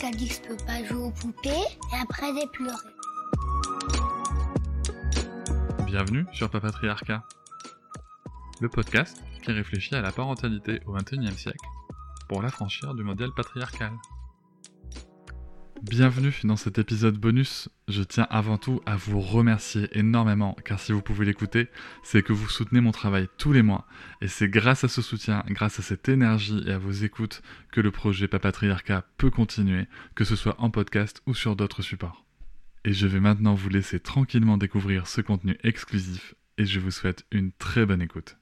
Dit que je peux pas jouer aux poupées et après j'ai pleuré. Bienvenue sur Papatriarcat, le podcast qui réfléchit à la parentalité au XXIe siècle pour l'affranchir du modèle patriarcal. Bienvenue dans cet épisode bonus. Je tiens avant tout à vous remercier énormément car si vous pouvez l'écouter, c'est que vous soutenez mon travail tous les mois et c'est grâce à ce soutien, grâce à cette énergie et à vos écoutes que le projet Papatriarcat peut continuer, que ce soit en podcast ou sur d'autres supports. Et je vais maintenant vous laisser tranquillement découvrir ce contenu exclusif et je vous souhaite une très bonne écoute.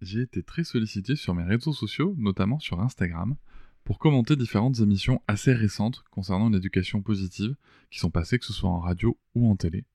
J'ai été très sollicité sur mes réseaux sociaux, notamment sur Instagram, pour commenter différentes émissions assez récentes concernant l'éducation positive qui sont passées que ce soit en radio ou en télé.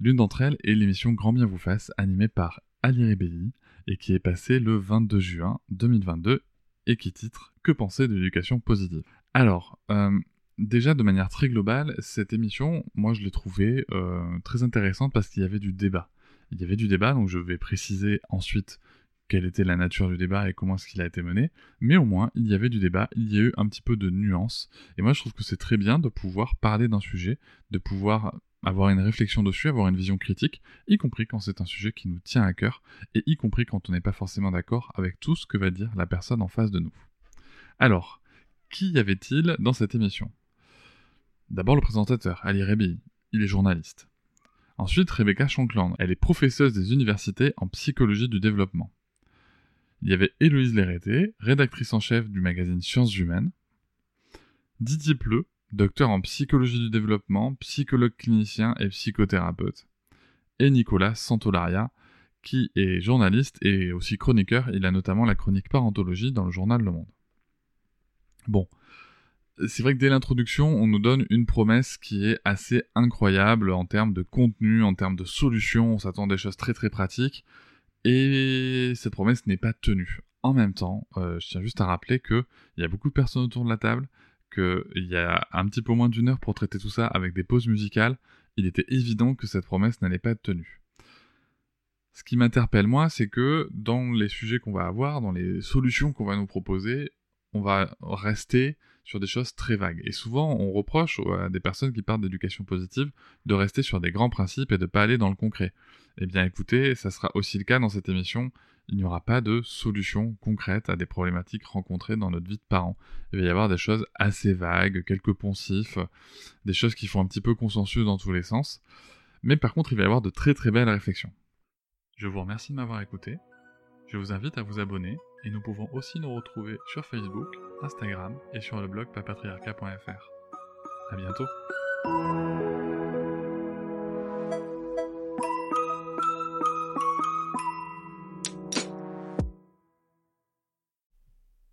L'une d'entre elles est l'émission Grand bien vous fasse animée par Ali Ribelli et qui est passée le 22 juin 2022 et qui titre Que penser de l'éducation positive? Alors, euh, déjà de manière très globale, cette émission, moi je l'ai trouvée euh, très intéressante parce qu'il y avait du débat. Il y avait du débat, donc je vais préciser ensuite quelle était la nature du débat et comment est-ce qu'il a été mené, mais au moins il y avait du débat, il y a eu un petit peu de nuance, et moi je trouve que c'est très bien de pouvoir parler d'un sujet, de pouvoir avoir une réflexion dessus, avoir une vision critique, y compris quand c'est un sujet qui nous tient à cœur, et y compris quand on n'est pas forcément d'accord avec tout ce que va dire la personne en face de nous. Alors, qui y avait-il dans cette émission? D'abord le présentateur, Ali Rebi, il est journaliste. Ensuite, Rebecca Shankland, elle est professeuse des universités en psychologie du développement il y avait Héloïse Lérété, rédactrice en chef du magazine Sciences Humaines, Didier Pleu, docteur en psychologie du développement, psychologue clinicien et psychothérapeute, et Nicolas Santolaria, qui est journaliste et aussi chroniqueur, il a notamment la chronique parentologie dans le journal Le Monde. Bon, c'est vrai que dès l'introduction, on nous donne une promesse qui est assez incroyable en termes de contenu, en termes de solutions, on s'attend à des choses très très pratiques. Et cette promesse n'est pas tenue. En même temps, euh, je tiens juste à rappeler qu'il y a beaucoup de personnes autour de la table, qu'il y a un petit peu moins d'une heure pour traiter tout ça avec des pauses musicales. Il était évident que cette promesse n'allait pas être tenue. Ce qui m'interpelle moi, c'est que dans les sujets qu'on va avoir, dans les solutions qu'on va nous proposer, on va rester sur des choses très vagues. Et souvent, on reproche à des personnes qui parlent d'éducation positive de rester sur des grands principes et de ne pas aller dans le concret. Eh bien écoutez, ça sera aussi le cas dans cette émission. Il n'y aura pas de solution concrète à des problématiques rencontrées dans notre vie de parents. Il va y avoir des choses assez vagues, quelques poncifs, des choses qui font un petit peu consensus dans tous les sens. Mais par contre, il va y avoir de très très belles réflexions. Je vous remercie de m'avoir écouté. Je vous invite à vous abonner et nous pouvons aussi nous retrouver sur Facebook, Instagram et sur le blog papatriarca.fr. A bientôt